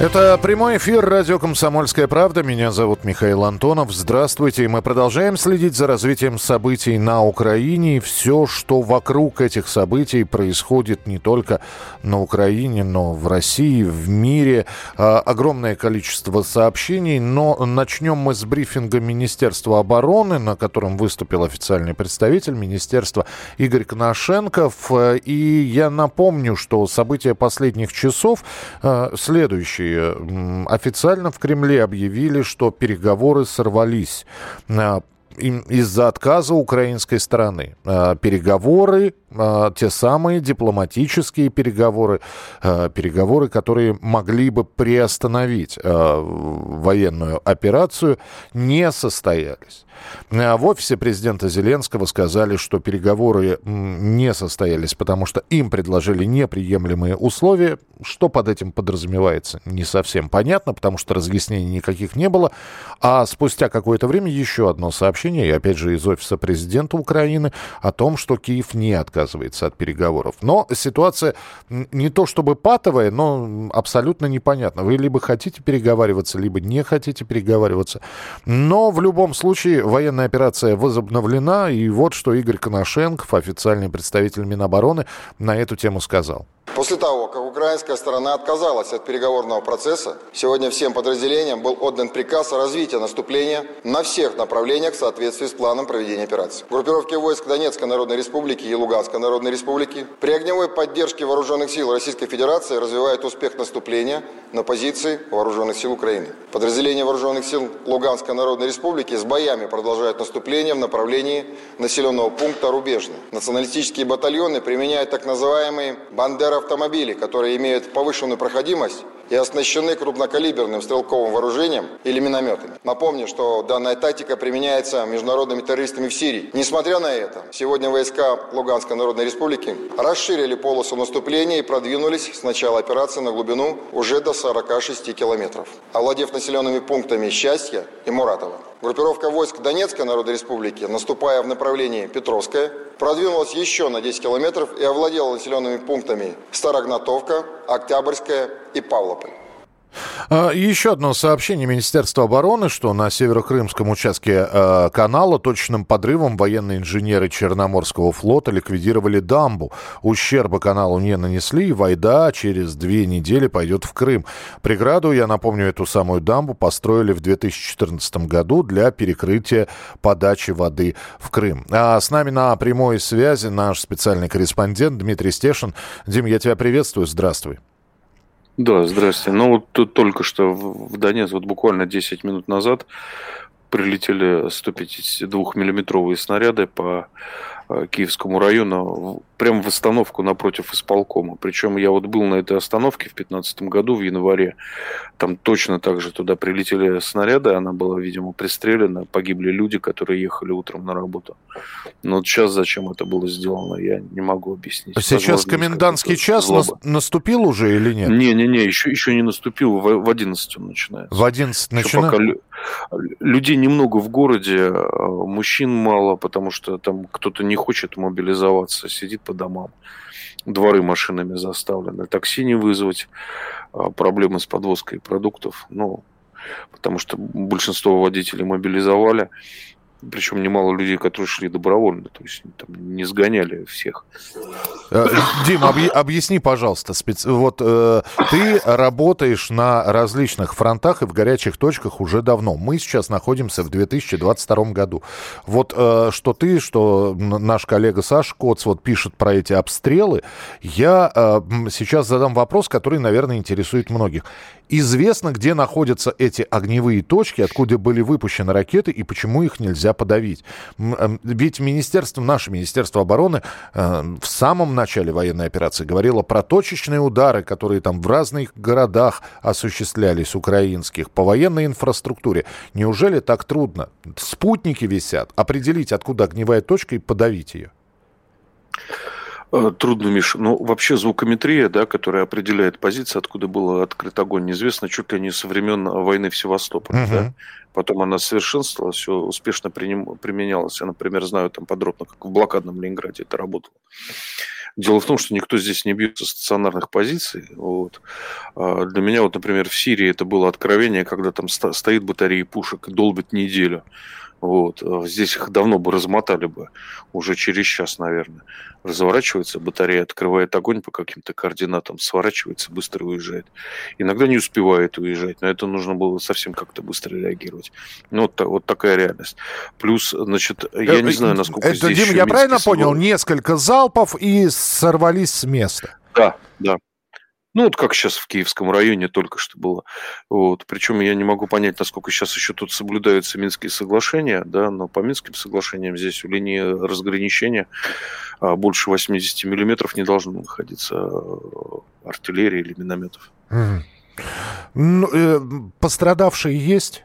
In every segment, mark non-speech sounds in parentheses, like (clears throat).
Это прямой эфир радио «Комсомольская правда». Меня зовут Михаил Антонов. Здравствуйте. Мы продолжаем следить за развитием событий на Украине. И все, что вокруг этих событий происходит не только на Украине, но в России, в мире. А, огромное количество сообщений. Но начнем мы с брифинга Министерства обороны, на котором выступил официальный представитель министерства Игорь Коношенков. И я напомню, что события последних часов а, следующие официально в Кремле объявили, что переговоры сорвались а, из-за отказа украинской стороны. А, переговоры, а, те самые дипломатические переговоры, переговоры, которые могли бы приостановить военную операцию, не состоялись. Э, в офисе президента Зеленского сказали, что переговоры не состоялись, потому что им предложили неприемлемые условия. Что под этим подразумевается, не совсем понятно, потому что разъяснений никаких не было. А спустя какое-то время еще одно сообщение, и опять же из офиса президента Украины, о том, что Киев не отказывается от переговоров. Но ситуация не то чтобы патовая, но абсолютно непонятна. Вы либо хотите переговариваться, либо не хотите переговариваться. Но в любом случае военная операция возобновлена, и вот что Игорь Коношенков, официальный представитель Минобороны, на эту тему сказал. После того, как украинская сторона отказалась от переговорного процесса, сегодня всем подразделениям был отдан приказ о развитии наступления на всех направлениях в соответствии с планом проведения операции. Группировки войск Донецкой Народной Республики и Луганской Народной Республики при огневой поддержке вооруженных сил Российской Федерации развивают успех наступления на позиции вооруженных сил Украины. Подразделения вооруженных сил Луганской Народной Республики с боями продолжают наступление в направлении населенного пункта Рубежный. Националистические батальоны применяют так называемые «бандера автомобили, которые имеют повышенную проходимость и оснащены крупнокалиберным стрелковым вооружением или минометами. Напомню, что данная тактика применяется международными террористами в Сирии. Несмотря на это, сегодня войска Луганской Народной Республики расширили полосу наступления и продвинулись с начала операции на глубину уже до 46 километров, овладев населенными пунктами Счастья и Муратова. Группировка войск Донецкой Народной Республики, наступая в направлении Петровская, продвинулась еще на 10 километров и овладела населенными пунктами Старогнатовка, Октябрьская и Павлополь. А, еще одно сообщение Министерства обороны, что на северо-крымском участке э, канала точным подрывом военные инженеры Черноморского флота ликвидировали дамбу. Ущерба каналу не нанесли, и Вайда через две недели пойдет в Крым. Преграду, я напомню, эту самую дамбу построили в 2014 году для перекрытия подачи воды в Крым. А с нами на прямой связи наш специальный корреспондент Дмитрий Стешин. Дим, я тебя приветствую, здравствуй. Да, здрасте. Ну вот тут только что в Донецк, вот буквально 10 минут назад прилетели 152-миллиметровые снаряды по Киевскому району, прямо в остановку напротив исполкома. Причем я вот был на этой остановке в 2015 году, в январе. Там точно так же туда прилетели снаряды, она была, видимо, пристрелена, погибли люди, которые ехали утром на работу. Но вот сейчас зачем это было сделано, я не могу объяснить. Сейчас Возможно, комендантский час злоба. наступил уже или нет? Не-не-не, еще, еще не наступил, в, в 11 он начинается. В 11 начинается? людей немного в городе, а мужчин мало, потому что там кто-то не хочет мобилизоваться, сидит по домам. Дворы машинами заставлены. Такси не вызвать, а проблемы с подвозкой продуктов. Ну, потому что большинство водителей мобилизовали причем немало людей, которые шли добровольно, то есть там, не сгоняли всех. Э, Дим, объ... объясни, пожалуйста, спец... вот э, ты работаешь на различных фронтах и в горячих точках уже давно. Мы сейчас находимся в 2022 году. Вот э, что ты, что наш коллега Саша Коц вот пишет про эти обстрелы, я э, сейчас задам вопрос, который, наверное, интересует многих. Известно, где находятся эти огневые точки, откуда были выпущены ракеты и почему их нельзя нельзя подавить. Ведь министерство, наше Министерство обороны в самом начале военной операции говорило про точечные удары, которые там в разных городах осуществлялись, украинских, по военной инфраструктуре. Неужели так трудно? Спутники висят. Определить, откуда огневая точка и подавить ее. Э, трудно, Миша. Ну, вообще звукометрия, да, которая определяет позиции, откуда был открыт огонь, неизвестно чуть ли не со времен войны в Севастополе. Uh-huh. Да? Потом она совершенствовалась, все успешно применялась. Я, например, знаю там подробно, как в блокадном Ленинграде это работало. Дело в том, что никто здесь не бьется стационарных позиций. Вот. А для меня, вот, например, в Сирии это было откровение, когда там стоит батарея пушек и долбит неделю. Вот. А здесь их давно бы размотали бы, уже через час, наверное. Разворачивается батарея, открывает огонь по каким-то координатам, сворачивается, быстро уезжает. Иногда не успевает уезжать, но это нужно было совсем как-то быстро реагировать. Ну, вот, вот такая реальность. Плюс, значит, я не знаю, насколько это, здесь... Дим, я правильно понял? Несколько залпов и сорвались с места. Да, да. Ну, вот как сейчас в Киевском районе только что было. Вот. Причем я не могу понять, насколько сейчас еще тут соблюдаются Минские соглашения, да, но по Минским соглашениям здесь у линии разграничения а, больше 80 миллиметров не должно находиться а, артиллерии или минометов. Mm. Ну, э, пострадавшие есть?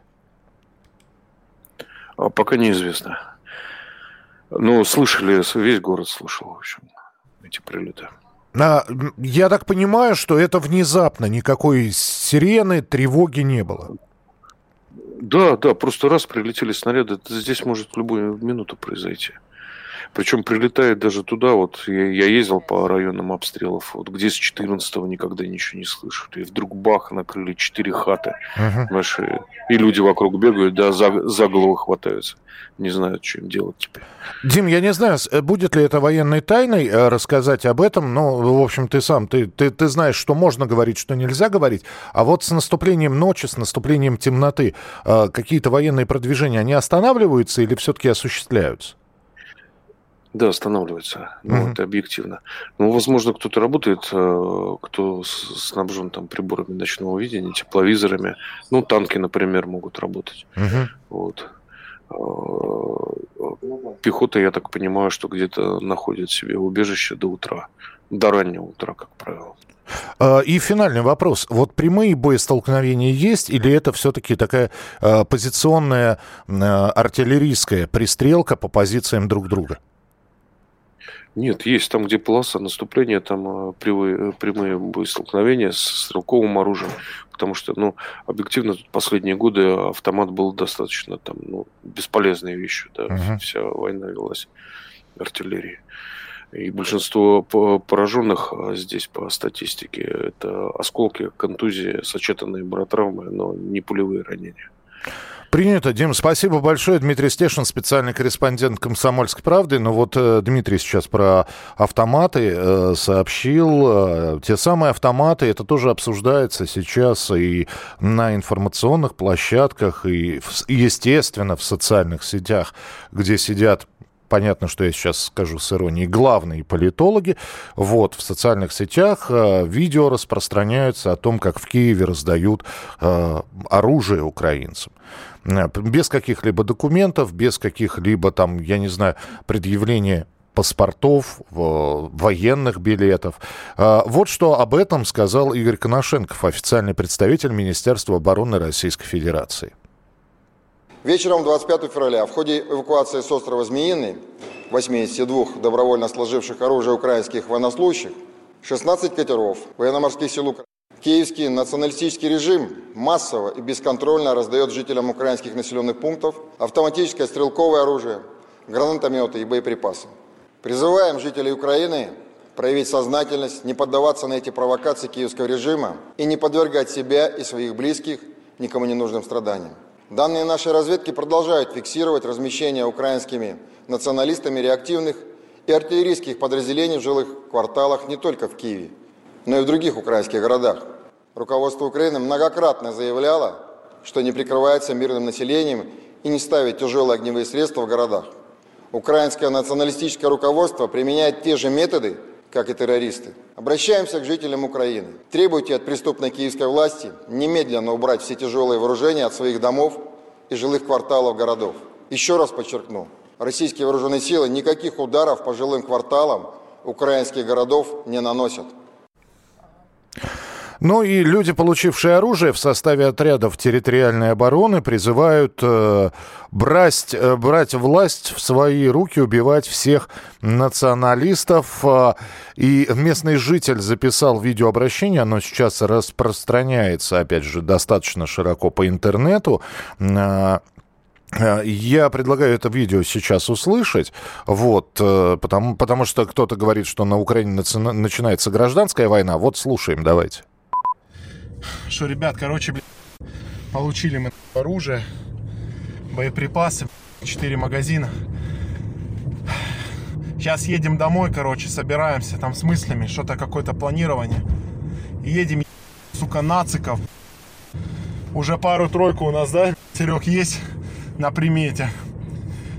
А, пока неизвестно. Ну, слышали, весь город слышал, в общем, эти прилеты. А, я так понимаю, что это внезапно, никакой сирены, тревоги не было. Да, да, просто раз прилетели снаряды, здесь может в любую минуту произойти. Причем прилетает даже туда, вот я, я ездил по районам обстрелов, вот где с 14-го никогда ничего не слышали. И вдруг бах, накрыли четыре хаты uh-huh. наши. И люди вокруг бегают, да, за, за голову хватаются. Не знают, что им делать теперь. Дим, я не знаю, э, будет ли это военной тайной э, рассказать об этом, но, в общем, ты сам, ты, ты, ты знаешь, что можно говорить, что нельзя говорить. А вот с наступлением ночи, с наступлением темноты, э, какие-то военные продвижения, они останавливаются или все-таки осуществляются? Да, останавливается. Ну, mm-hmm. это объективно. Ну, возможно, кто-то работает, э, кто снабжен там приборами ночного видения, тепловизорами. Ну, танки, например, могут работать. Mm-hmm. Вот. Э, пехота, я так понимаю, что где-то находит себе убежище до утра. До раннего утра, как правило. Э, и финальный вопрос. Вот прямые боестолкновения есть или это все-таки такая позиционная артиллерийская пристрелка по позициям друг друга? Нет, есть там, где полоса наступления, там прямые, прямые боестолкновения с стрелковым оружием. Потому что, ну, объективно, тут последние годы автомат был достаточно там, ну, бесполезной вещью. Да, uh-huh. Вся война велась артиллерии. И большинство пораженных здесь по статистике это осколки, контузии, сочетанные баротравмы, но не пулевые ранения. Принято, Дим. Спасибо большое. Дмитрий Стешин, специальный корреспондент «Комсомольской правды». Ну вот э, Дмитрий сейчас про автоматы э, сообщил. Э, те самые автоматы, это тоже обсуждается сейчас и на информационных площадках, и, естественно, в социальных сетях, где сидят понятно, что я сейчас скажу с иронией, главные политологи. Вот, в социальных сетях э, видео распространяются о том, как в Киеве раздают э, оружие украинцам. Э, без каких-либо документов, без каких-либо там, я не знаю, предъявления паспортов, военных билетов. Вот что об этом сказал Игорь Коношенков, официальный представитель Министерства обороны Российской Федерации. Вечером 25 февраля в ходе эвакуации с острова Змеиный 82 добровольно сложивших оружие украинских военнослужащих 16 катеров военно-морских сил Украины Киевский националистический режим массово и бесконтрольно раздает жителям украинских населенных пунктов автоматическое стрелковое оружие, гранатометы и боеприпасы. Призываем жителей Украины проявить сознательность, не поддаваться на эти провокации киевского режима и не подвергать себя и своих близких никому не нужным страданиям. Данные нашей разведки продолжают фиксировать размещение украинскими националистами реактивных и артиллерийских подразделений в жилых кварталах не только в Киеве, но и в других украинских городах. Руководство Украины многократно заявляло, что не прикрывается мирным населением и не ставит тяжелые огневые средства в городах. Украинское националистическое руководство применяет те же методы, как и террористы. Обращаемся к жителям Украины. Требуйте от преступной киевской власти немедленно убрать все тяжелые вооружения от своих домов и жилых кварталов городов. Еще раз подчеркну, российские вооруженные силы никаких ударов по жилым кварталам украинских городов не наносят. Ну и люди, получившие оружие в составе отрядов территориальной обороны, призывают э, брать, э, брать власть в свои руки, убивать всех националистов. Э, и местный житель записал видеообращение, оно сейчас распространяется, опять же, достаточно широко по интернету. Э, э я предлагаю это видео сейчас услышать, вот, э, потому, потому что кто-то говорит, что на Украине начинается гражданская война. Вот слушаем, давайте что, ребят, короче, блин, получили мы оружие, боеприпасы, 4 магазина. Сейчас едем домой, короче, собираемся там с мыслями, что-то какое-то планирование. Едем, сука, нациков. Уже пару-тройку у нас, да, Серег, есть на примете.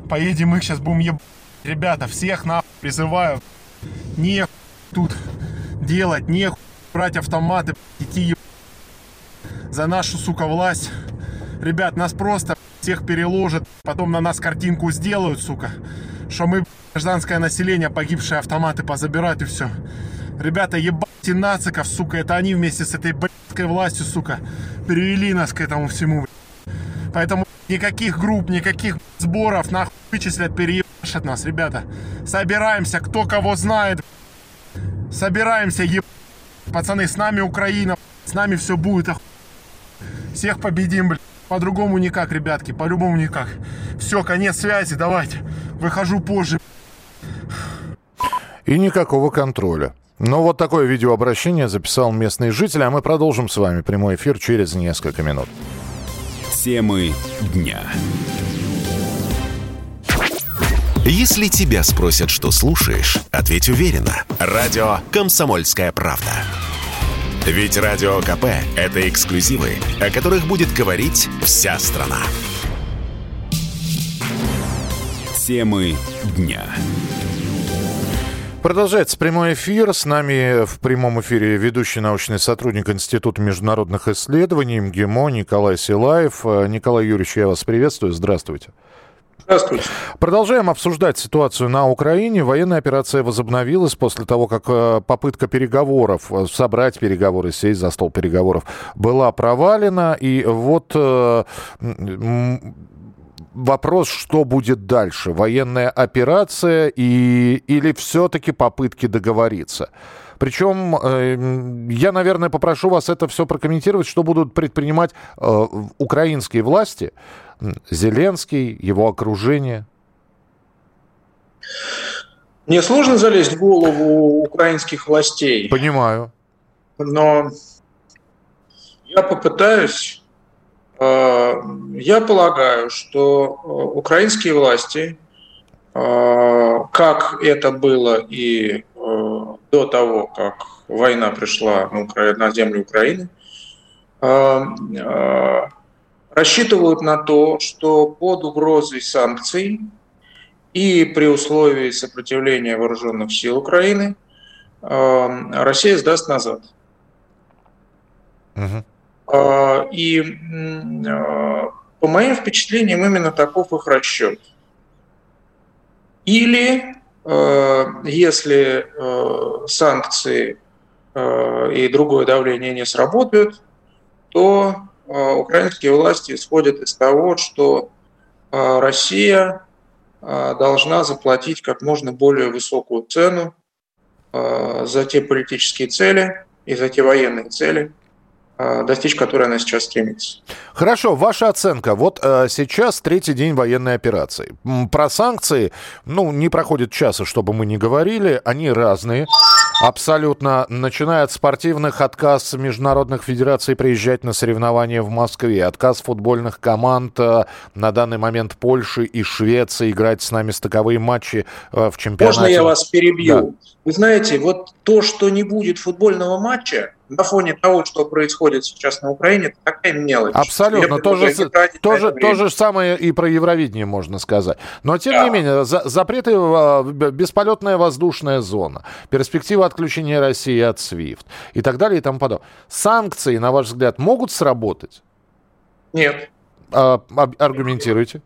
Поедем их сейчас будем ебать. Ребята, всех на призываю. Не тут делать, не брать автоматы, идти ебать за нашу, сука, власть. Ребят, нас просто всех переложат, потом на нас картинку сделают, сука. Что мы, гражданское население, погибшие автоматы позабирают и все. Ребята, ебайте нациков, сука, это они вместе с этой блядской властью, сука, привели нас к этому всему. Поэтому никаких групп, никаких сборов, нахуй вычислят, переебашат нас, ребята. Собираемся, кто кого знает. Собираемся, еб... Пацаны, с нами Украина, с нами все будет, охуенно. Всех победим, блин. По-другому никак, ребятки, по-любому никак. Все, конец связи, давайте. Выхожу позже. И никакого контроля. Но вот такое видеообращение записал местный житель, а мы продолжим с вами прямой эфир через несколько минут. Темы дня. Если тебя спросят, что слушаешь, ответь уверенно. Радио «Комсомольская правда». Ведь Радио КП – это эксклюзивы, о которых будет говорить вся страна. Темы дня. Продолжается прямой эфир. С нами в прямом эфире ведущий научный сотрудник Института международных исследований МГИМО Николай Силаев. Николай Юрьевич, я вас приветствую. Здравствуйте. Здравствуйте. Продолжаем обсуждать ситуацию на Украине. Военная операция возобновилась после того, как э, попытка переговоров, э, собрать переговоры, сесть за стол переговоров, была провалена. И вот э, вопрос, что будет дальше? Военная операция и, или все-таки попытки договориться? Причем э, я, наверное, попрошу вас это все прокомментировать, что будут предпринимать э, украинские власти, Зеленский, его окружение. Мне сложно залезть в голову украинских властей. Понимаю. Но я попытаюсь. Э, я полагаю, что украинские власти, как это было и до того, как война пришла на землю Украины, э, э, рассчитывают на то, что под угрозой санкций и при условии сопротивления вооруженных сил Украины э, Россия сдаст назад. Угу. И по моим впечатлениям именно таков их расчет. Или если э, санкции э, и другое давление не сработают, то украинские власти исходят из того, что Россия должна заплатить как можно более высокую цену за те политические цели и за те военные цели, Э, достичь которой она сейчас стремится. Хорошо, ваша оценка. Вот э, сейчас третий день военной операции. Про санкции, ну, не проходит часа, чтобы мы не говорили, они разные. Абсолютно. Начиная от спортивных, отказ международных федераций приезжать на соревнования в Москве, отказ футбольных команд э, на данный момент Польши и Швеции играть с нами стыковые матчи э, в чемпионате. Можно я вас перебью? Да. Вы знаете, вот то, что не будет футбольного матча, на фоне того, что происходит сейчас на Украине, это такая мелочь. Абсолютно. То же, то, же, то же самое и про Евровидение можно сказать. Но, тем да. не менее, за, запреты, а, бесполетная воздушная зона, перспектива отключения России от SWIFT и так далее и тому подобное. Санкции, на ваш взгляд, могут сработать? Нет. А, аргументируйте.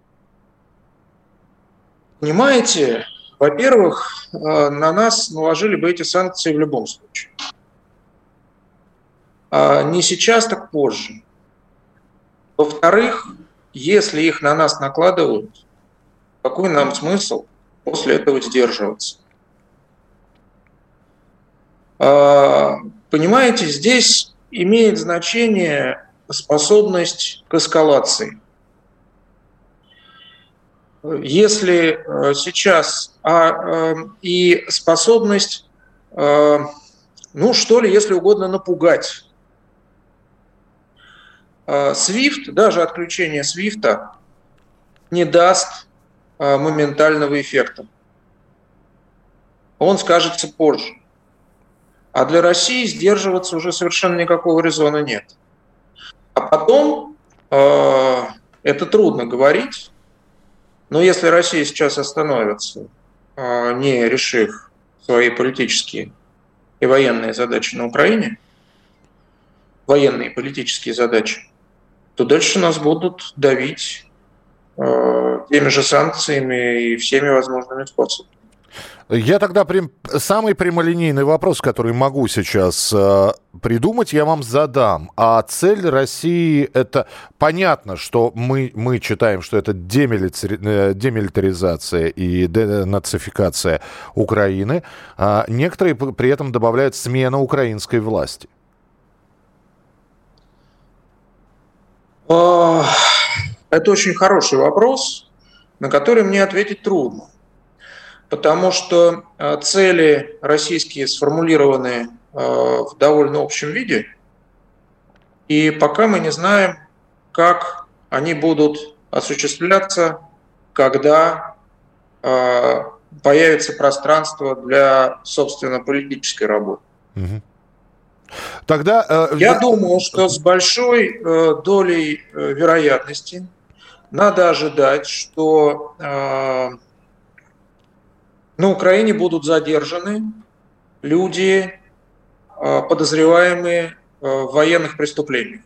Понимаете, во-первых, э, на нас наложили бы эти санкции в любом случае. А не сейчас, так позже. Во-вторых, если их на нас накладывают, какой нам смысл после этого сдерживаться? А, понимаете, здесь имеет значение способность к эскалации. Если э, сейчас а, э, и способность, э, ну что ли, если угодно, напугать. SWIFT, даже отключение SWIFT не даст моментального эффекта. Он скажется позже. А для России сдерживаться уже совершенно никакого резона нет. А потом, э, это трудно говорить, но если Россия сейчас остановится, э, не решив свои политические и военные задачи на Украине, военные и политические задачи, то дальше нас будут давить э, теми же санкциями и всеми возможными способами. Я тогда прям самый прямолинейный вопрос, который могу сейчас э, придумать, я вам задам. А цель России это понятно, что мы мы читаем, что это э, демилитаризация и денацификация Украины. А некоторые при этом добавляют смена украинской власти. Это очень хороший вопрос, на который мне ответить трудно. Потому что э, цели российские сформулированы э, в довольно общем виде, и пока мы не знаем, как они будут осуществляться, когда появится пространство для, собственно, политической работы. Тогда я думаю, что с большой долей вероятности надо ожидать, что на Украине будут задержаны люди, а, подозреваемые а, в военных преступлениях.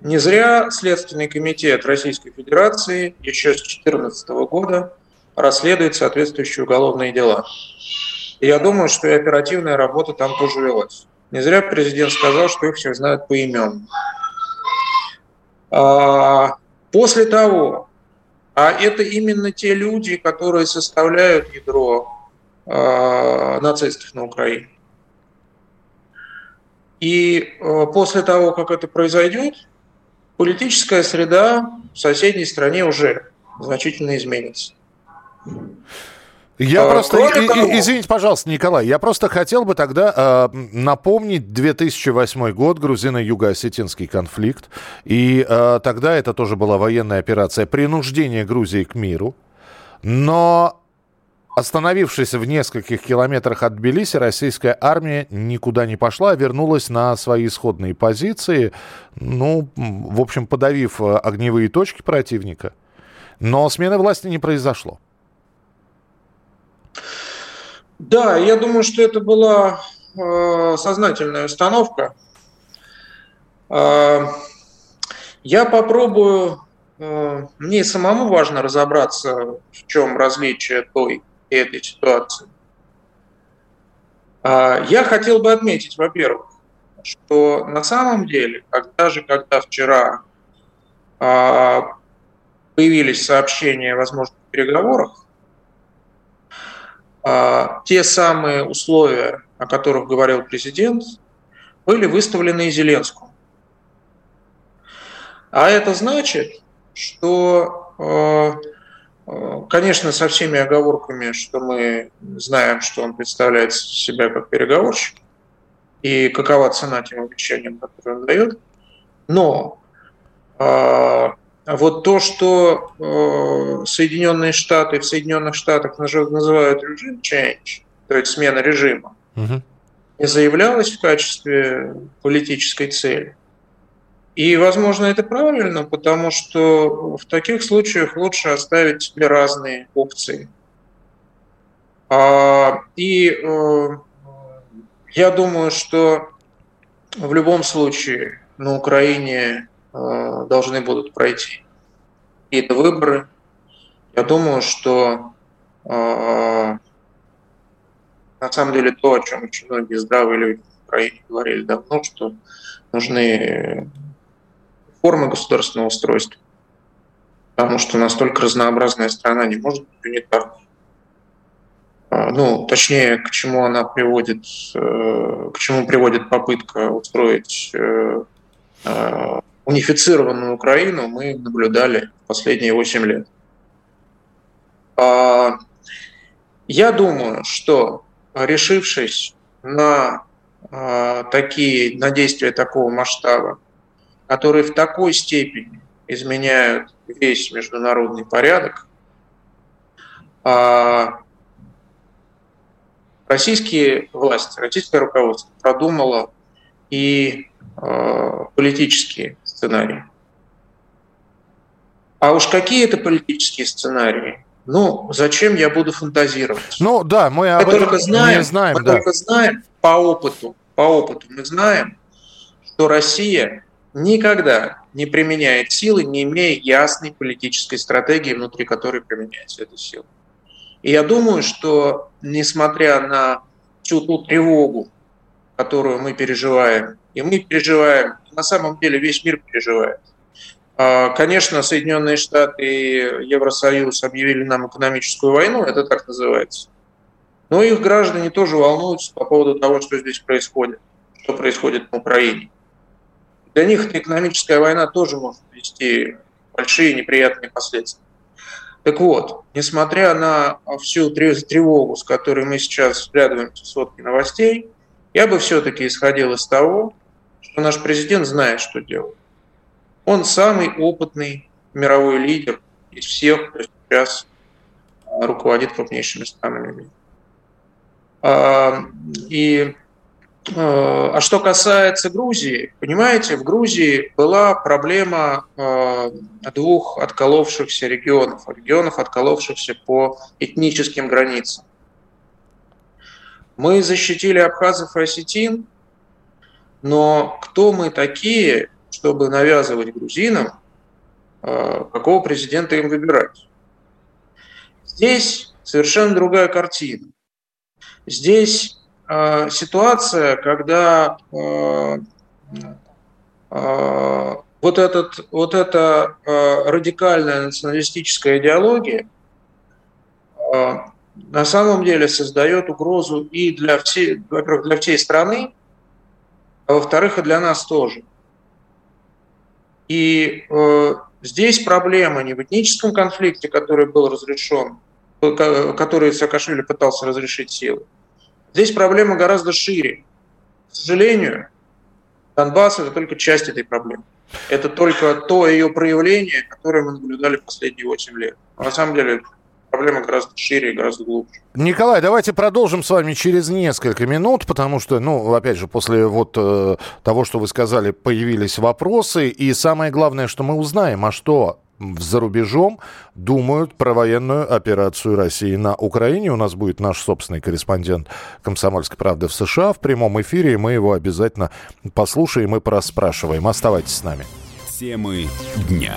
Не зря Следственный комитет Российской Федерации еще с 2014 года расследует соответствующие уголовные дела. И я думаю, что и оперативная работа там тоже велась. Не зря президент сказал, что их всех знают по имен. А, после того, а это именно те люди, которые составляют ядро э, нацистов на Украине. И э, после того, как это произойдет, политическая среда в соседней стране уже значительно изменится. Я а, просто, и, того... извините, пожалуйста, Николай, я просто хотел бы тогда э, напомнить 2008 год, грузино-юго-осетинский конфликт, и э, тогда это тоже была военная операция принуждения Грузии к миру, но Остановившись в нескольких километрах от Тбилиси, российская армия никуда не пошла, а вернулась на свои исходные позиции, ну, в общем, подавив э, огневые точки противника. Но смены власти не произошло. Да, я думаю, что это была э, сознательная установка. Э, я попробую, э, мне самому важно разобраться, в чем различие той и этой ситуации. Э, я хотел бы отметить, во-первых, что на самом деле, когда же, когда вчера э, появились сообщения о возможных переговорах, те самые условия, о которых говорил президент, были выставлены Зеленскому. А это значит, что, а, а, конечно, со всеми оговорками, что мы знаем, что он представляет себя как переговорщик, и какова цена тем обещаниям, которые он дает, но а вот то, что э, Соединенные Штаты в Соединенных Штатах называют режим change, то есть смена режима, угу. не заявлялось в качестве политической цели. И, возможно, это правильно, потому что в таких случаях лучше оставить себе разные опции. А, и э, я думаю, что в любом случае на Украине должны будут пройти какие-то выборы. Я думаю, что на самом деле то, о чем очень многие здравые люди в Украине говорили давно, что нужны формы государственного устройства, потому что настолько разнообразная страна не может быть унитарной. Ну, точнее, к чему она приводит, э, к чему приводит попытка устроить э, э, унифицированную Украину, мы наблюдали последние 8 лет. А, я думаю, что решившись на а, такие, на действия такого масштаба, которые в такой степени изменяют весь международный порядок, а, российские власти, российское руководство продумало и политические сценарии. А уж какие это политические сценарии, ну, зачем я буду фантазировать? Ну, да, мы об мы этом только знаем, не знаем. Мы да. только знаем по опыту, по опыту мы знаем, что Россия никогда не применяет силы, не имея ясной политической стратегии, внутри которой применяется эта сила. И я думаю, что несмотря на всю ту тревогу, которую мы переживаем, и мы переживаем, на самом деле весь мир переживает, а, конечно, Соединенные Штаты и Евросоюз объявили нам экономическую войну, это так называется. Но их граждане тоже волнуются по поводу того, что здесь происходит, что происходит в Украине. Для них эта экономическая война тоже может вести большие неприятные последствия. Так вот, несмотря на всю тревогу, с которой мы сейчас взглядываемся в сводки новостей, я бы все-таки исходил из того, что наш президент знает, что делать. Он самый опытный мировой лидер из всех, кто сейчас руководит крупнейшими странами мира. А, и а, а что касается Грузии, понимаете, в Грузии была проблема а, двух отколовшихся регионов, регионов, отколовшихся по этническим границам. Мы защитили абхазов и осетин, но кто мы такие, чтобы навязывать грузинам, а, какого президента им выбирать. Здесь совершенно другая картина. Здесь э, ситуация, когда э, вот, этот, вот эта радикальная националистическая идеология на самом деле создает угрозу и для всей, во-первых, для всей страны, а во-вторых, и для нас тоже. И э, здесь проблема не в этническом конфликте, который был разрешен, который Саакашвили пытался разрешить силой. Здесь проблема гораздо шире. К сожалению, Донбасс – это только часть этой проблемы. Это только то ее проявление, которое мы наблюдали последние 8 лет. на самом деле проблема гораздо шире и гораздо глубже. Николай, давайте продолжим с вами через несколько минут, потому что, ну, опять же, после вот э, того, что вы сказали, появились вопросы, и самое главное, что мы узнаем, а что за рубежом думают про военную операцию России на Украине. У нас будет наш собственный корреспондент «Комсомольской правды» в США в прямом эфире, и мы его обязательно послушаем и проспрашиваем. Оставайтесь с нами. Темы дня.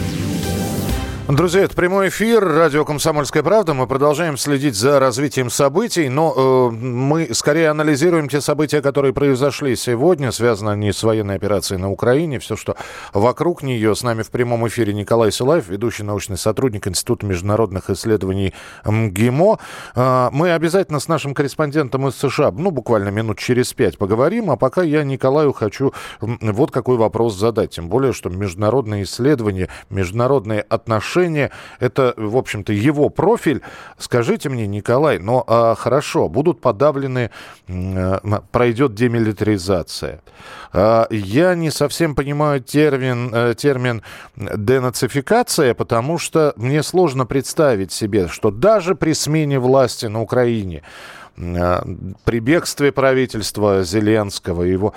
Друзья, это прямой эфир, радио «Комсомольская правда». Мы продолжаем следить за развитием событий, но э, мы скорее анализируем те события, которые произошли сегодня, связаны они с военной операцией на Украине, все, что вокруг нее. С нами в прямом эфире Николай Силаев, ведущий научный сотрудник Института международных исследований МГИМО. Э, мы обязательно с нашим корреспондентом из США, ну, буквально минут через пять поговорим, а пока я Николаю хочу вот какой вопрос задать. Тем более, что международные исследования, международные отношения отношения. Это, в общем-то, его профиль. Скажите мне, Николай, но а, хорошо, будут подавлены, а, пройдет демилитаризация. А, я не совсем понимаю термин, а, термин денацификация, потому что мне сложно представить себе, что даже при смене власти на Украине, а, при бегстве правительства Зеленского, его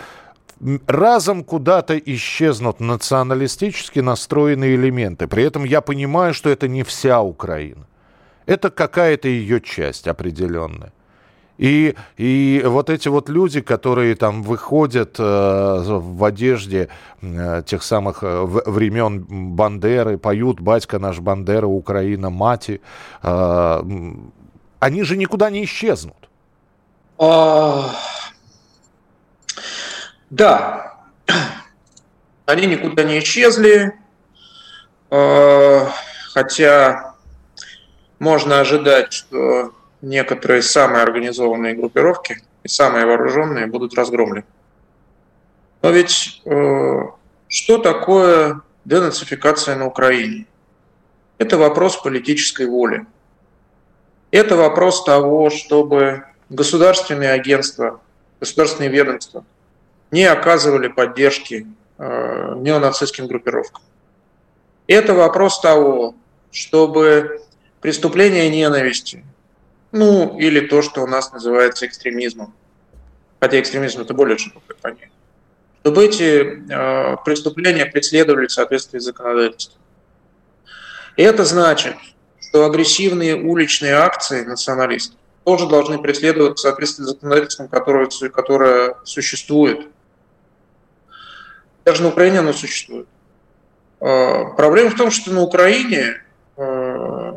разом куда-то исчезнут националистически настроенные элементы. При этом я понимаю, что это не вся Украина. Это какая-то ее часть определенная. И, и вот эти вот люди, которые там выходят э, в одежде э, тех самых э, времен Бандеры, поют «Батька наш Бандера, Украина, мати», э, они же никуда не исчезнут. Да, они никуда не исчезли, а, хотя можно ожидать, что некоторые самые организованные группировки и самые вооруженные будут разгромлены. Но ведь э, что такое денацификация на Украине? Это вопрос политической воли. Это вопрос того, чтобы государственные агентства, государственные ведомства не оказывали поддержки э, неонацистским группировкам. Это вопрос того, чтобы преступления ненависти, ну, или то, что у нас называется экстремизмом. Хотя экстремизм это более широкое понятие. Чтобы эти э, преступления преследовали в соответствии с законодательством. И это значит, что агрессивные уличные акции националистов тоже должны преследовать в соответствии с законодательством, которое, которое существует. Даже на Украине оно существует. Э, проблема в том, что на Украине э,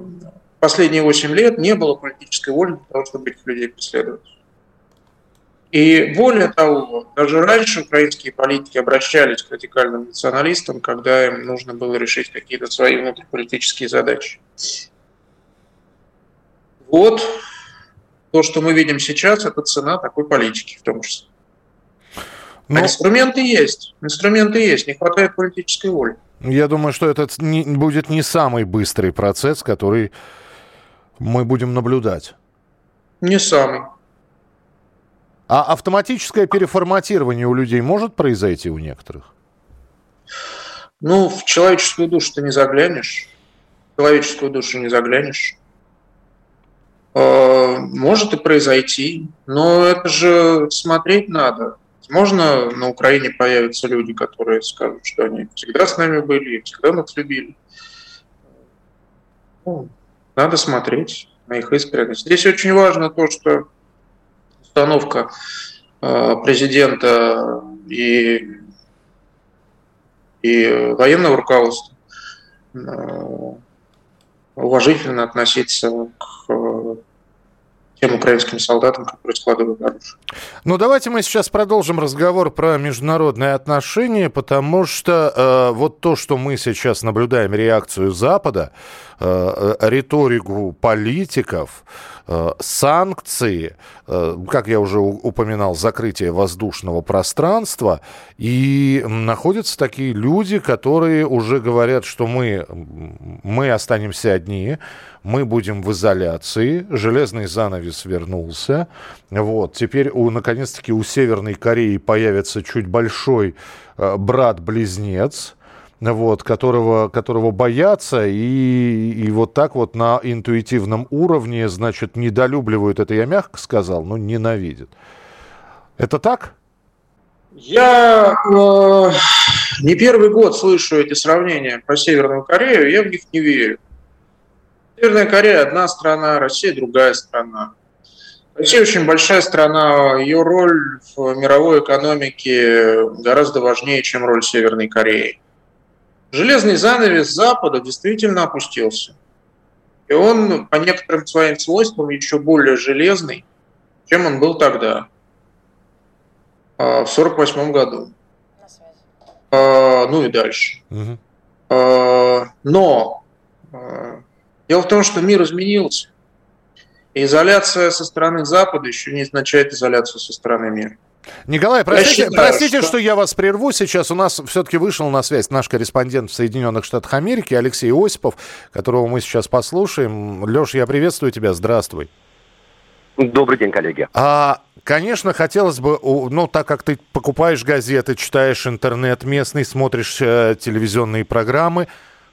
последние 8 лет не было политической воли для того, чтобы этих людей преследовать. И более того, даже раньше украинские политики обращались к радикальным националистам, когда им нужно было решить какие-то свои внутриполитические задачи. Вот то, что мы видим сейчас, это цена такой политики в том числе. Но... А инструменты есть, инструменты есть, не хватает политической воли. Я думаю, что это не, будет не самый быстрый процесс, который мы будем наблюдать? Не самый. А автоматическое переформатирование у людей может произойти у некоторых? Ну, в человеческую душу ты не заглянешь. В человеческую душу не заглянешь. А, может и произойти, но это же смотреть надо. Возможно, на Украине появятся люди, которые скажут, что они всегда с нами были, всегда нас любили. Ну, надо смотреть на их искренность. Здесь очень важно то, что установка э, президента и, и военного руководства э, уважительно относиться к тем украинским солдатам, которые складывают оружие. Ну, давайте мы сейчас продолжим разговор про международные отношения, потому что э, вот то, что мы сейчас наблюдаем, реакцию Запада, э, э риторику политиков, э, санкции, э, как я уже упоминал, закрытие воздушного пространства, и находятся такие люди, которые уже говорят, что мы, мы останемся одни, мы будем в изоляции, железный занавес вернулся. Вот. Теперь, у, наконец-таки, у Северной Кореи появится чуть большой э, брат-близнец, вот, которого, которого боятся, и, и вот так вот на интуитивном уровне, значит, недолюбливают, это я мягко сказал, но ненавидят. Это так? Я э, не первый год слышу эти сравнения про Северную Корею, я в них не верю. Северная Корея одна страна, Россия другая страна. Россия очень большая страна, ее роль в мировой экономике гораздо важнее, чем роль Северной Кореи. Железный занавес Запада действительно опустился. И он по некоторым своим свойствам еще более железный, чем он был тогда, а, в 1948 году. А, ну и дальше. Угу. Но Дело в том, что мир изменился. Изоляция со стороны Запада еще не означает изоляцию со стороны мира. Николай, простите, считаю, простите что... что я вас прерву. Сейчас у нас все-таки вышел на связь наш корреспондент в Соединенных Штатах Америки Алексей Осипов, которого мы сейчас послушаем. Леш, я приветствую тебя. Здравствуй. Добрый день, коллеги. А, конечно, хотелось бы, ну, так как ты покупаешь газеты, читаешь интернет местный, смотришь э, телевизионные программы,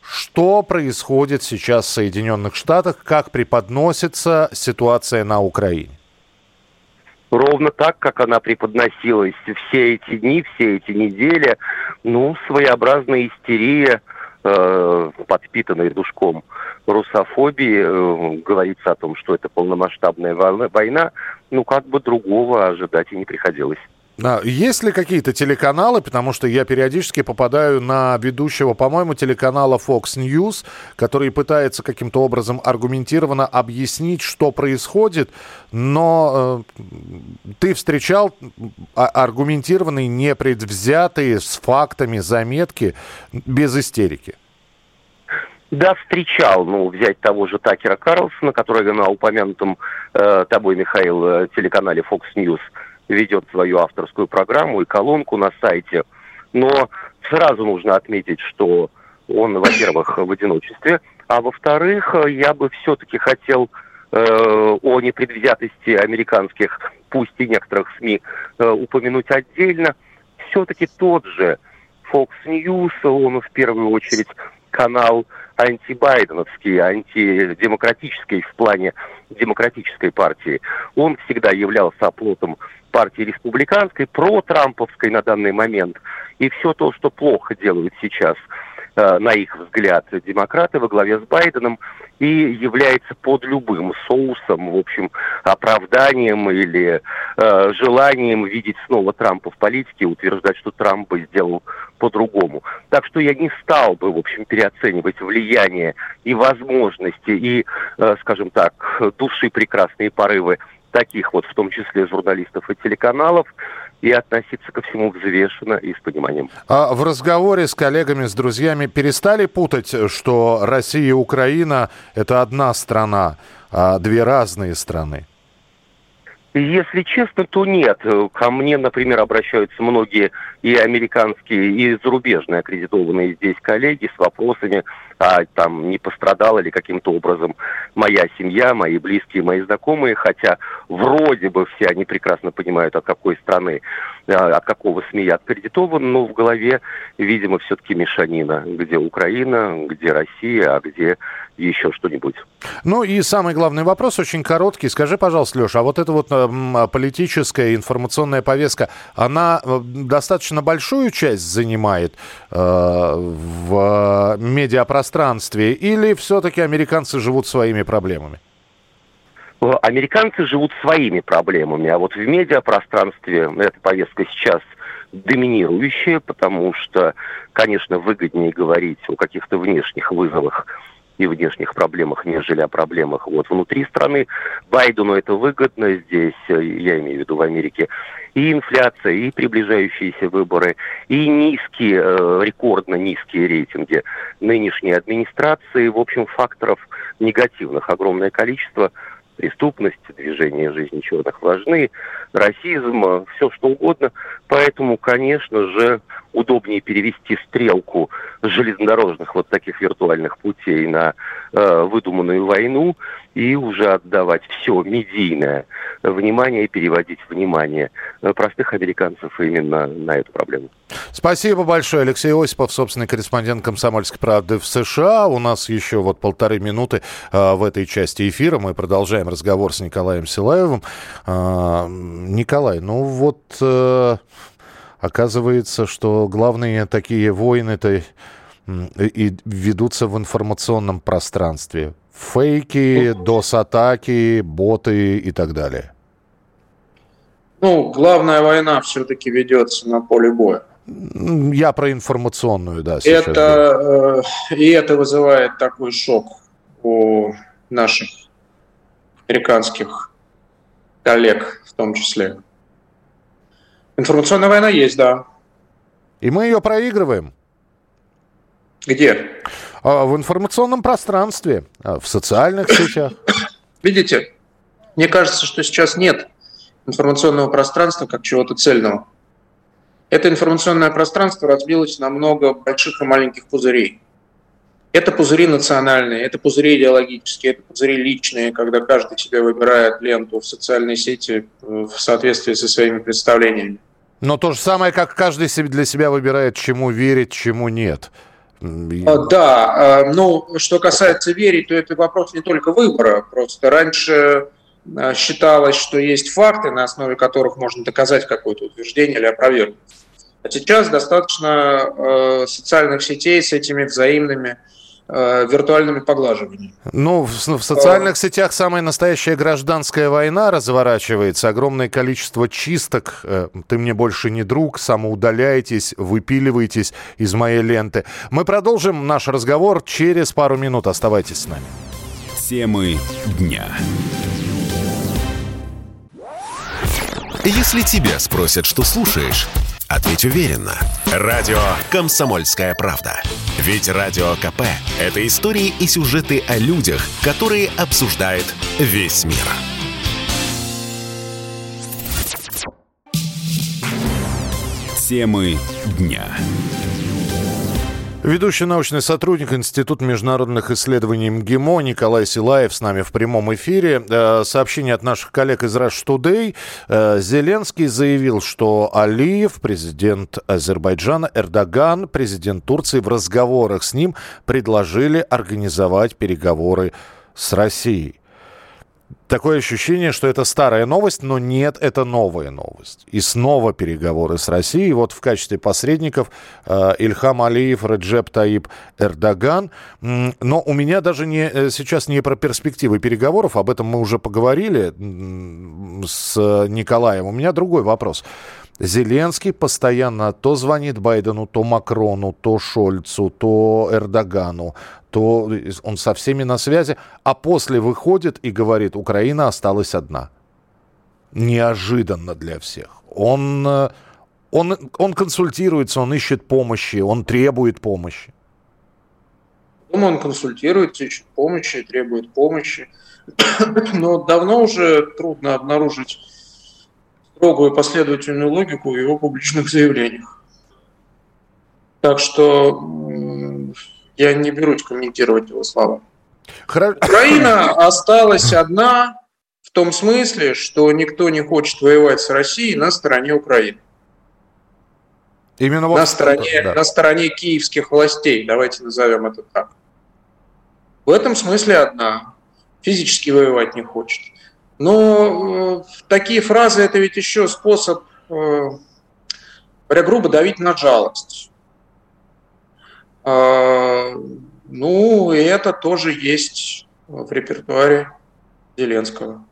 что происходит сейчас в Соединенных Штатах? Как преподносится ситуация на Украине? ровно так, как она преподносилась все эти дни, все эти недели. Ну, своеобразная истерия, э, подпитанная душком русофобии, э, говорится о том, что это полномасштабная война, ну, как бы другого ожидать и не приходилось. Есть ли какие-то телеканалы, потому что я периодически попадаю на ведущего, по-моему, телеканала Fox News, который пытается каким-то образом аргументированно объяснить, что происходит, но э, ты встречал а, аргументированные, непредвзятые, с фактами заметки, без истерики? Да, встречал. Ну, взять того же Такера Карлсона, который на упомянутом э, тобой, Михаил, э, телеканале Fox News – ведет свою авторскую программу и колонку на сайте. Но сразу нужно отметить, что он, во-первых, в одиночестве, а во-вторых, я бы все-таки хотел э, о непредвзятости американских, пусть и некоторых СМИ, э, упомянуть отдельно. Все-таки тот же Fox News, он в первую очередь канал антибайденовский, антидемократический в плане демократической партии. Он всегда являлся оплотом партии республиканской, про-трамповской на данный момент. И все то, что плохо делают сейчас, на их взгляд, демократы во главе с Байденом, и является под любым соусом, в общем, оправданием или э, желанием видеть снова Трампа в политике, утверждать, что Трамп бы сделал по-другому. Так что я не стал бы, в общем, переоценивать влияние и возможности, и, э, скажем так, души прекрасные порывы таких вот, в том числе журналистов и телеканалов, и относиться ко всему взвешенно и с пониманием. А в разговоре с коллегами, с друзьями перестали путать, что Россия и Украина – это одна страна, а две разные страны? Если честно, то нет. Ко мне, например, обращаются многие и американские, и зарубежные аккредитованные здесь коллеги с вопросами, а там не пострадала ли каким-то образом моя семья, мои близкие, мои знакомые, хотя вроде бы все они прекрасно понимают, от какой страны, а, от какого СМИ я аккредитован, но в голове, видимо, все-таки мешанина, где Украина, где Россия, а где еще что-нибудь. Ну и самый главный вопрос, очень короткий. Скажи, пожалуйста, Леша, а вот эта вот э, политическая информационная повестка, она э, достаточно большую часть занимает э, в медиапространстве или все-таки американцы живут своими проблемами? Американцы живут своими проблемами, а вот в медиапространстве эта повестка сейчас доминирующая, потому что, конечно, выгоднее говорить о каких-то внешних вызовах и внешних проблемах, нежели о проблемах вот внутри страны. Байдену это выгодно здесь, э, я имею в виду в Америке, и инфляция, и приближающиеся выборы, и низкие, э, рекордно низкие рейтинги нынешней администрации. В общем, факторов негативных огромное количество – преступность, движение жизни черных важны, расизм, все что угодно. Поэтому, конечно же, удобнее перевести стрелку железнодорожных вот таких виртуальных путей на э, выдуманную войну и уже отдавать все медийное внимание и переводить внимание э, простых американцев именно на эту проблему. Спасибо большое, Алексей Осипов, собственный корреспондент «Комсомольской правды» в США. У нас еще вот полторы минуты э, в этой части эфира. Мы продолжаем разговор с Николаем Силаевым. Э, Николай, ну вот... Э, Оказывается, что главные такие войны-то и ведутся в информационном пространстве. Фейки, дос-атаки, боты и так далее. Ну, главная война все-таки ведется на поле боя. Я про информационную, да. Это, э, и это вызывает такой шок у наших американских коллег в том числе. Информационная война есть, да. И мы ее проигрываем. Где? А, в информационном пространстве, а, в социальных сетях. Видите, мне кажется, что сейчас нет информационного пространства как чего-то цельного. Это информационное пространство разбилось на много больших и маленьких пузырей. Это пузыри национальные, это пузыри идеологические, это пузыри личные, когда каждый себе выбирает ленту в социальной сети э, в соответствии со своими представлениями. Но то же самое, как каждый для себя выбирает, чему верить, чему нет. А, да, а, ну, что касается верить, то это вопрос не только выбора. Просто раньше считалось, что есть факты, на основе которых можно доказать какое-то утверждение или опровергнуть. А сейчас достаточно социальных сетей с этими взаимными Э, виртуальными поглаживаниями. Ну, в, в социальных сетях самая настоящая гражданская война разворачивается. Огромное количество чисток. Э, Ты мне больше не друг, самоудаляйтесь, выпиливайтесь из моей ленты. Мы продолжим наш разговор через пару минут. Оставайтесь с нами. Темы дня. Если тебя спросят, что слушаешь, ответь уверенно. Радио «Комсомольская правда». Ведь Радио КП – это истории и сюжеты о людях, которые обсуждает весь мир. Темы дня. Ведущий научный сотрудник Института международных исследований МГИМО Николай Силаев с нами в прямом эфире. Э, сообщение от наших коллег из Rush Today. Э, Зеленский заявил, что Алиев, президент Азербайджана, Эрдоган, президент Турции в разговорах с ним предложили организовать переговоры с Россией такое ощущение, что это старая новость, но нет, это новая новость. И снова переговоры с Россией. Вот в качестве посредников э, Ильхам Алиев, Реджеп Таип Эрдоган. Но у меня даже не, э, сейчас не про перспективы переговоров, об этом мы уже поговорили с Николаем. У меня другой вопрос. Зеленский постоянно то звонит Байдену, то Макрону, то Шольцу, то Эрдогану, то он со всеми на связи, а после выходит и говорит, Украина осталась одна. Неожиданно для всех. Он, э, он, он консультируется, он ищет помощи, он требует помощи. Думаю, он консультируется, ищет помощи, требует помощи. (clears throat) Но давно уже трудно обнаружить строгую последовательную логику в его публичных (laughs) заявлениях. Так что я не берусь комментировать его слова. Хорошо. (coughs) Украина осталась одна в том смысле, что никто не хочет воевать с Россией на стороне Украины. Именно вот на, стороне, да. на стороне киевских властей, давайте назовем это так. В этом смысле одна. Физически воевать не хочет. Но э, такие фразы это ведь еще способ, э, говоря грубо, давить на жалость. А, ну, и это тоже есть в репертуаре Зеленского.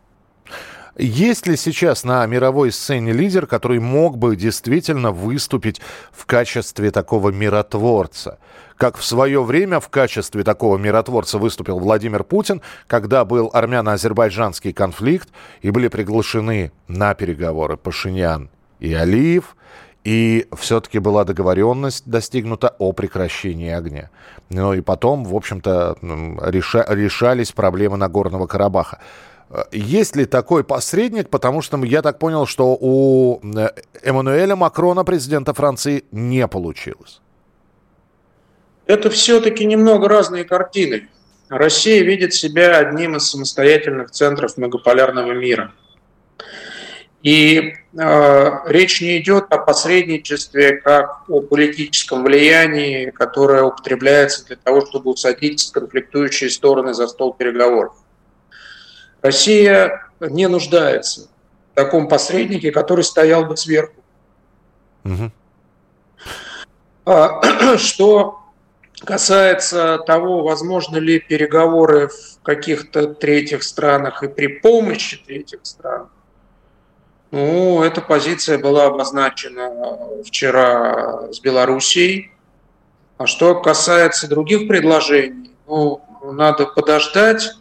Есть ли сейчас на мировой сцене лидер, который мог бы действительно выступить в качестве такого миротворца? Как в свое время в качестве такого миротворца выступил Владимир Путин, когда был армяно-азербайджанский конфликт и были приглашены на переговоры Пашинян и Алиев – и все-таки была договоренность достигнута о прекращении огня. Ну и потом, в общем-то, реша решались проблемы Нагорного Карабаха. Есть ли такой посредник? Потому что я так понял, что у э, Эммануэля Макрона, президента Франции, не получилось. Это все-таки немного разные картины. Россия видит себя одним из самостоятельных центров многополярного мира – и э, речь не идет о посредничестве как о политическом влиянии, которое употребляется для того, чтобы усадить конфликтующие стороны за стол переговоров. Россия не нуждается в таком посреднике, который стоял бы сверху. Угу. (clears throat) Что касается того, возможно ли переговоры в каких-то третьих странах и при помощи третьих стран, ну, эта позиция была обозначена вчера с Белоруссией. А что касается других предложений, ну, надо подождать,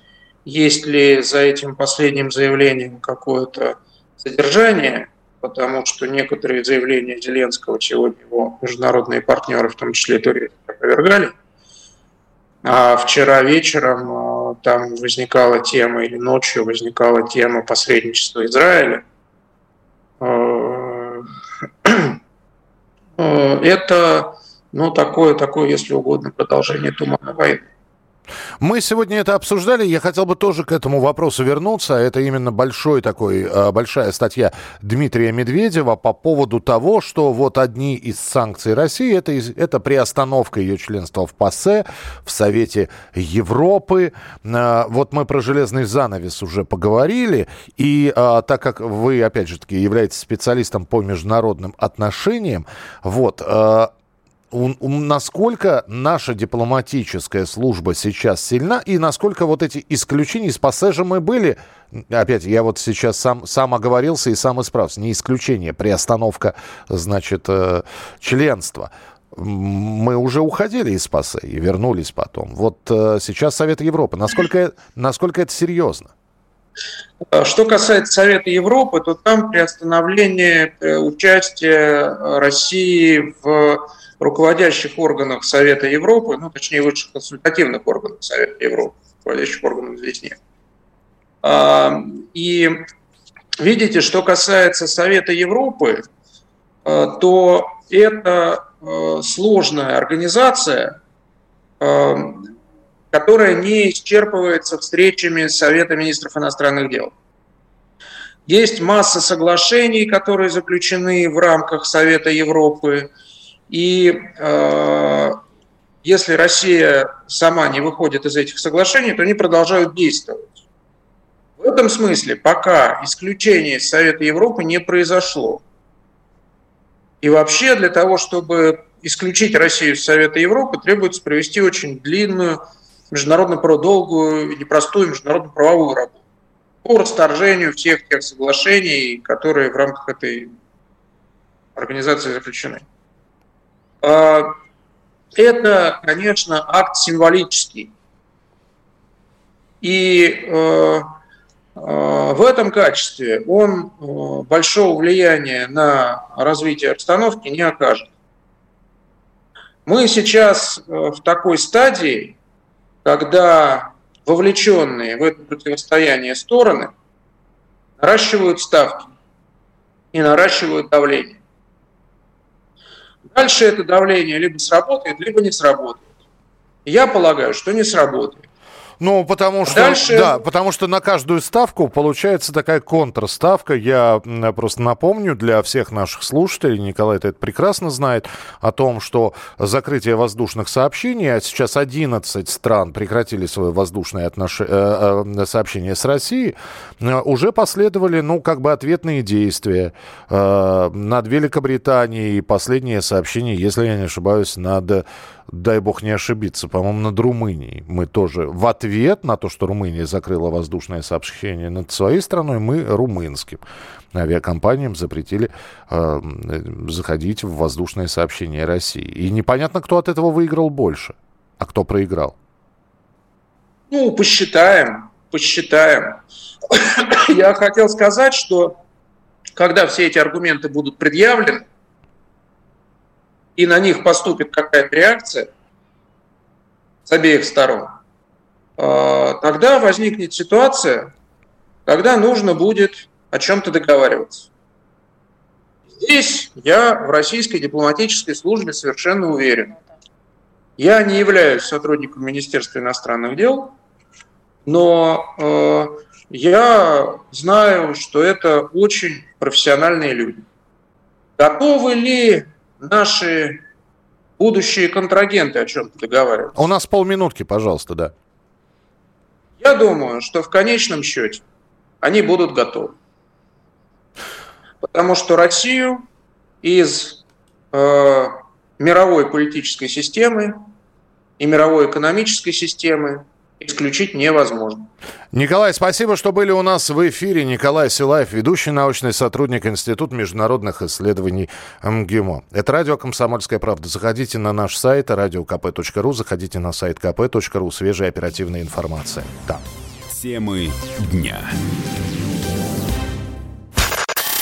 есть ли за этим последним заявлением какое-то содержание, потому что некоторые заявления Зеленского сегодня его международные партнеры, в том числе Турция, опровергали. А вчера вечером э, там возникала тема, или ночью возникала тема посредничества Израиля – Э, (clears throat) э, это, ну, такое, такое, если угодно, продолжение туманной войны. Мы сегодня это обсуждали. Я хотел бы тоже к этому вопросу вернуться. Это именно большой такой, э, большая статья Дмитрия Медведева по поводу того, что вот одни из санкций России это, это приостановка ее членства в ПАСЕ, в Совете Европы. Э, вот мы про железный занавес уже поговорили. И э, так как вы, опять же таки, являетесь специалистом по международным отношениям, вот, насколько наша дипломатическая служба сейчас сильна и насколько вот эти исключения из пассажа мы были, опять я вот сейчас сам, сам оговорился и сам исправился, не исключение, приостановка, значит, э, членства. Мы уже уходили из ПАСЕ и вернулись потом. Вот э, сейчас Совет Европы. Насколько, насколько это серьезно? Что касается Совета Европы, то там приостановление э, участия России в руководящих органах Совета Европы, ну, точнее, высших консультативных органов Совета Европы, руководящих органов здесь нет. А, и видите, что касается Совета Европы, а, то это а, сложная организация, которая не исчерпывается встречами Совета министров иностранных дел. Есть масса соглашений, которые заключены в рамках Совета Европы, и э, если Россия сама не выходит из этих соглашений, то они продолжают действовать. В этом смысле пока исключение из Совета Европы не произошло. И вообще для того, чтобы исключить Россию из Совета Европы, требуется провести очень длинную, международно долгую, непростую международно правовую работу по расторжению всех тех соглашений, которые в рамках этой организации заключены. А, это, конечно, акт символический. И э, э, в этом качестве он э, большого влияния на развитие обстановки не окажет. Мы сейчас в такой стадии, когда вовлеченные в это противостояние стороны наращивают ставки и наращивают давление. Дальше это давление либо сработает, либо не сработает. Я полагаю, что не сработает. Ну, потому что, Дальше... да, потому что на каждую ставку получается такая контрставка. Я просто напомню для всех наших слушателей, Николай это прекрасно знает, о том, что закрытие воздушных сообщений, а сейчас 11 стран прекратили свои воздушные отнош... Э, э, сообщения с Россией, э, уже последовали, ну, как бы ответные действия над Великобританией. Последнее сообщение, если я не ошибаюсь, над дай бог не ошибиться, по-моему, над Румынией. Мы тоже в ответ на то, что Румыния закрыла воздушное сообщение над своей страной, мы румынским авиакомпаниям запретили э, заходить в воздушное сообщение России. И непонятно, кто от этого выиграл больше, а кто проиграл. Ну, посчитаем, посчитаем. Я хотел сказать, что когда все эти аргументы будут предъявлены, и на них поступит какая-то реакция с обеих сторон, а, тогда возникнет ситуация, когда нужно будет о чем-то договариваться. Здесь я в российской дипломатической службе совершенно уверен. Я не являюсь сотрудником Министерства иностранных дел, но э, я знаю, что это очень профессиональные люди. Готовы ли наши будущие контрагенты о чем-то договариваются. У нас полминутки, пожалуйста, да. Я думаю, что в конечном счете они будут готовы. Потому что Россию из э, мировой политической системы и мировой экономической системы исключить невозможно. Николай, спасибо, что были у нас в эфире. Николай Силаев, ведущий научный сотрудник Института международных исследований МГИМО. Это радио «Комсомольская правда». Заходите на наш сайт radiokp.ru, заходите на сайт kp.ru. Свежая оперативная информация. Там. Темы дня.